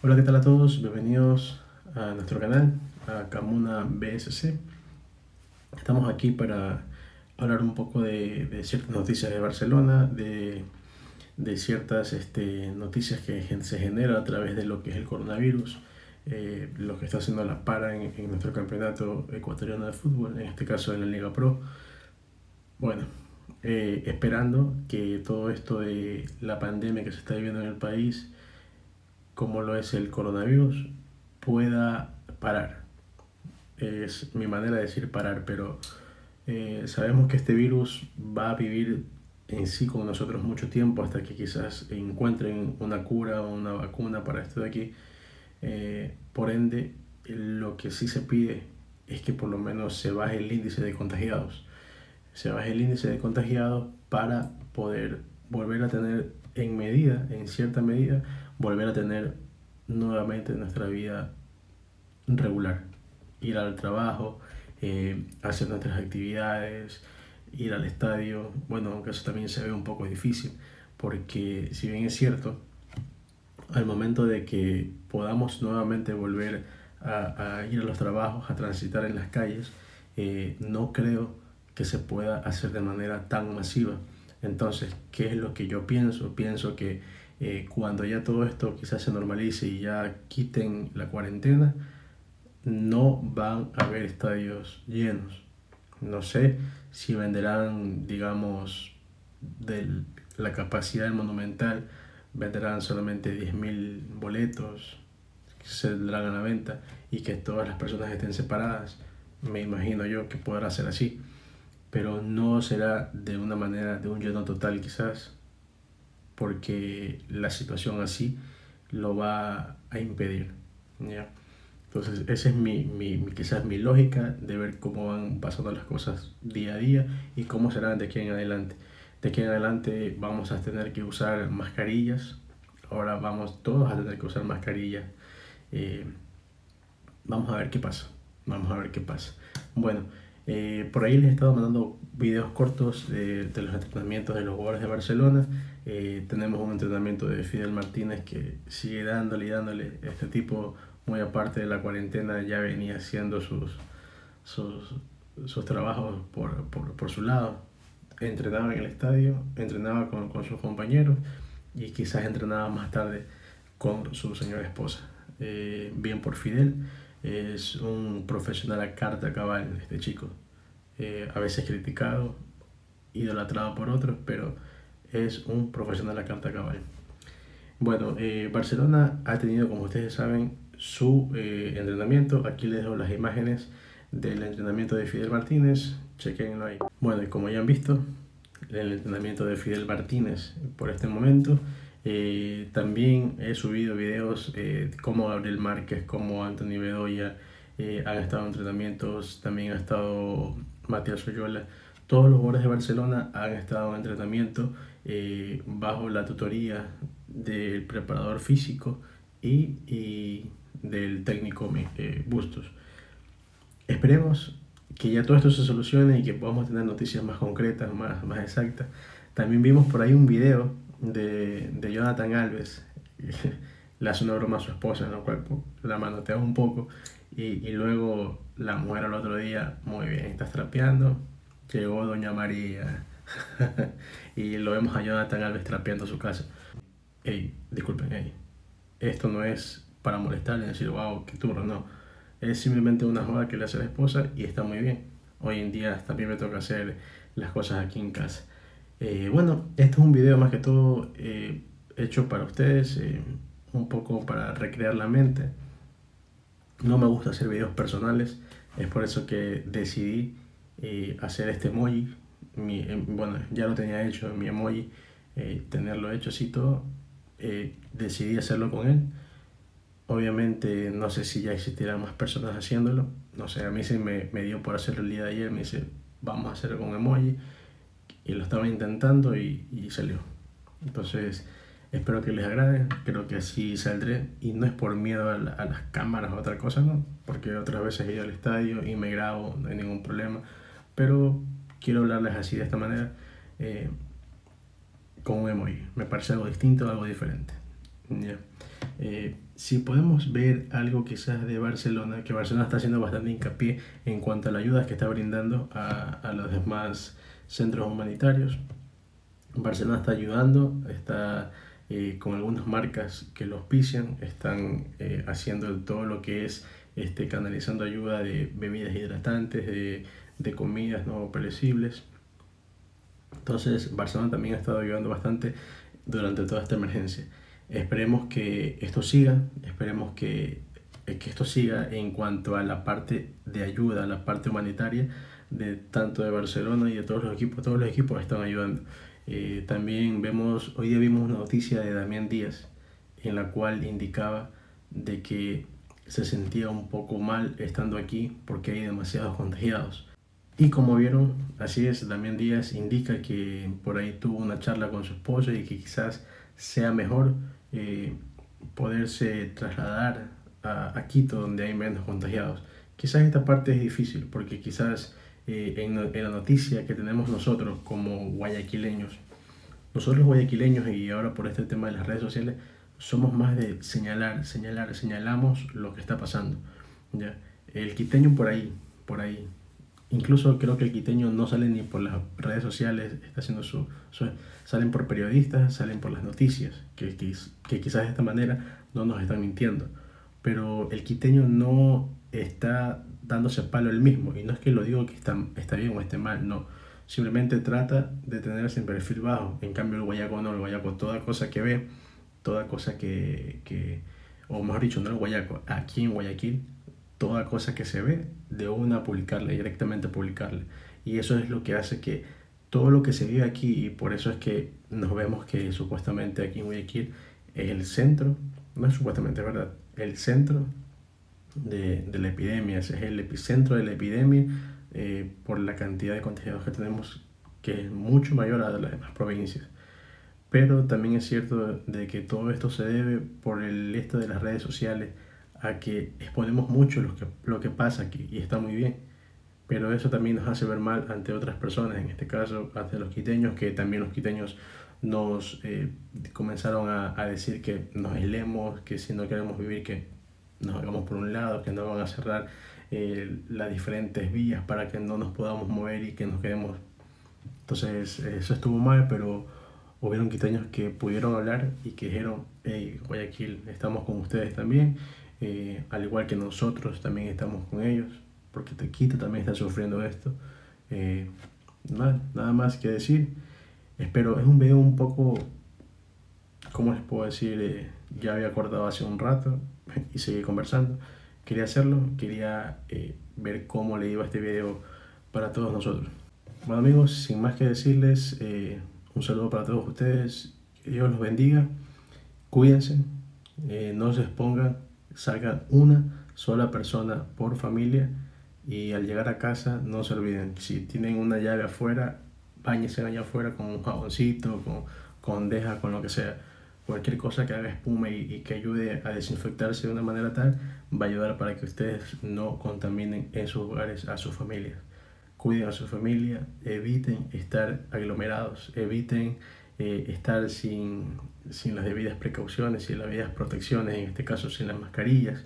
Hola, ¿qué tal a todos? Bienvenidos a nuestro canal, a Camuna BSC. Estamos aquí para hablar un poco de, ciertas noticias de Barcelona, de, ciertas este, noticias que se genera a través de lo que es el coronavirus, eh, lo que está haciendo la para en, nuestro campeonato ecuatoriano de fútbol, en este caso en la Liga Pro. Bueno, eh, esperando que todo esto de la pandemia que se está viviendo en el país, como lo es el coronavirus, pueda parar. Es mi manera de decir parar, pero eh, sabemos que este virus va a vivir en sí con nosotros mucho tiempo hasta que quizás encuentren una cura o una vacuna para esto de aquí. Eh, por ende, lo que sí se pide es que por lo menos se baje el índice de contagiados. Se baje el índice de contagiados para poder volver a tener en medida, en cierta medida, volver a tener nuevamente nuestra vida regular. Ir al trabajo, eh, hacer nuestras actividades, ir al estadio. Bueno, aunque eso también se ve un poco difícil, porque si bien es cierto, al momento de que podamos nuevamente volver a, ir a los trabajos, a transitar en las calles, eh, no creo que se pueda hacer de manera tan masiva. Entonces, ¿qué es lo que yo pienso? Pienso que eh, cuando ya todo esto quizás se normalice y ya quiten la cuarentena, no van a haber estadios llenos. No sé si venderán, digamos, de la capacidad del Monumental, venderán solamente 10.000 boletos que se darán a la venta y que todas las personas estén separadas. Me imagino yo que podrá ser así, pero no será de una manera de un lleno total quizás porque la situación así lo va a impedir. ¿ya? Entonces, esa es mi, mi, quizás mi lógica de ver cómo van pasando las cosas día a día y cómo serán de aquí en adelante. De aquí en adelante vamos a tener que usar mascarillas. Ahora vamos todos a tener que usar mascarillas. Eh, vamos a ver qué pasa. Vamos a ver qué pasa. Bueno, eh, por ahí les he estado mandando videos cortos de, de los entrenamientos de los jugadores de Barcelona. Eh, tenemos un entrenamiento de Fidel Martínez que sigue dándole y dándole. Este tipo, muy aparte de la cuarentena, ya venía haciendo sus, sus, sus trabajos por, por, por, su lado. Entrenaba en el estadio, entrenaba con, con, sus compañeros y quizás entrenaba más tarde con su señora esposa. Eh, bien por Fidel es un profesional a carta cabal, este chico. Eh, a veces criticado, idolatrado por otros, pero es un profesional a carta cabal. Bueno, eh, Barcelona ha tenido, como ustedes saben, su eh, entrenamiento. Aquí les dejo las imágenes del entrenamiento de Fidel Martínez. Chequenlo ahí. Bueno, y como ya han visto, el entrenamiento de Fidel Martínez por este momento. Eh, también he subido videos como Gabriel Márquez, como Anthony Bedoya han estado en entrenamientos, también ha estado Matías Oyola. Todos los jugadores de Barcelona han estado en entrenamiento bajo la tutoría del preparador físico y, y del técnico Bustos. Esperemos que ya todo esto se solucione y que podamos tener noticias más concretas, más, más exactas. También vimos por ahí un video de, de Jonathan Alves. Le hace una broma a su esposa, en el cual la manotea un poco. Y, y, luego la mujer al otro día, muy bien, estás trapeando. Llegó Doña María. y lo vemos a Jonathan Alves trapeando su casa. Ey, disculpen, ey. Esto no es para molestar y decir, wow, qué turno, no. Es simplemente una joda que le hace la esposa y está muy bien. Hoy en día también me toca hacer las cosas aquí en casa. Eh, bueno, este es un video más que todo eh, hecho para ustedes, eh, un poco para recrear la mente. No me gusta hacer videos personales, es por eso que decidí hacer este emoji. Bueno, ya lo tenía hecho, mi emoji, tenerlo hecho así todo. decidí hacerlo con él. Obviamente no sé si ya existirán más personas haciéndolo. No sé, a mí se me, me dio por hacerlo el día de ayer. Me dice, vamos a hacerlo con emoji y lo estaba intentando y, y salió. Entonces, espero que les agrade, creo que así saldré y no es por miedo a, las cámaras o otra cosa, ¿no? Porque otras veces he ido al estadio y me grabo, no hay ningún problema, pero quiero hablarles así de esta manera eh, con un emoji, me parece algo distinto, algo diferente. Eh, si podemos ver algo quizás de Barcelona, que Barcelona está haciendo bastante hincapié en cuanto a la ayuda que está brindando a, a los demás centros humanitarios. Barcelona está ayudando, está eh, con algunas marcas que lo auspician, están eh, haciendo todo lo que es este, canalizando ayuda de bebidas hidratantes, de, de comidas no perecibles. Entonces Barcelona también ha estado ayudando bastante durante toda esta emergencia. Esperemos que esto siga, esperemos que, que esto siga en cuanto a la parte de ayuda, la parte humanitaria de tanto de Barcelona y de todos los equipos, todos los equipos están ayudando. Eh, también vemos, hoy día vimos una noticia de Damián Díaz en la cual indicaba de que se sentía un poco mal estando aquí porque hay demasiados contagiados. Y como vieron, así es, Damián Díaz indica que por ahí tuvo una charla con su esposa y que quizás sea mejor eh, poderse trasladar a, a, Quito donde hay menos contagiados. Quizás esta parte es difícil porque quizás eh, en, en, la noticia que tenemos nosotros como guayaquileños, nosotros guayaquileños y ahora por este tema de las redes sociales, somos más de señalar, señalar, señalamos lo que está pasando. ¿ya? El quiteño por ahí, por ahí. Incluso creo que el quiteño no sale ni por las redes sociales, está haciendo su, salen por periodistas, salen por las noticias, que, que, que quizás de esta manera no nos están mintiendo. Pero el quiteño no está dándose palo el mismo. Y no es que lo digo que está, está bien o esté mal, no. Simplemente trata de tenerse en perfil bajo. En cambio el guayaco no, el guayaco toda cosa que ve toda cosa que, que, o mejor dicho, no el Guayaco, aquí en Guayaquil, toda cosa que se ve, de una publicarle, directamente publicarle. Y eso es lo que hace que todo lo que se vive aquí, y por eso es que nos vemos que supuestamente aquí en Guayaquil es el centro, no es supuestamente, es verdad, el centro de, de la epidemia, es el epicentro de la epidemia eh, por la cantidad de contagiados que tenemos, que es mucho mayor a las demás provincias. Pero también es cierto de que todo esto se debe por el esto de las redes sociales a que exponemos mucho lo que, lo que pasa aquí y está muy bien. Pero eso también nos hace ver mal ante otras personas, en este caso ante los quiteños, que también los quiteños nos eh, comenzaron a, a, decir que nos aislemos, que si no queremos vivir, que nos hagamos por un lado, que no van a cerrar eh, las diferentes vías para que no nos podamos mover y que nos quedemos. Entonces, eso estuvo mal, pero hubieron quiteños que pudieron hablar y que dijeron, hey, Guayaquil, estamos con ustedes también, eh, al igual que nosotros también estamos con ellos, porque Quito también está sufriendo esto. Eh, nada, nada más que decir. Espero, es un video un poco, ¿cómo les puedo decir? Eh, ya había acordado hace un rato y seguí conversando. Quería hacerlo, quería eh, ver cómo le iba este video para todos nosotros. Bueno amigos, sin más que decirles, un saludo para todos ustedes. Que Dios los bendiga. Cuídense. No se expongan. Salgan una sola persona por familia. Y al llegar a casa, no se olviden. Si tienen una llave afuera, bañense allá afuera con un jaboncito, con, con deja, con lo que sea. Cualquier cosa que haga espuma y, y que ayude a desinfectarse de una manera tal, va a ayudar para que ustedes no contaminen en sus hogares a sus familias cuiden a su familia, eviten estar aglomerados, eviten eh, estar sin, sin las debidas precauciones y las debidas protecciones, en este caso sin las mascarillas.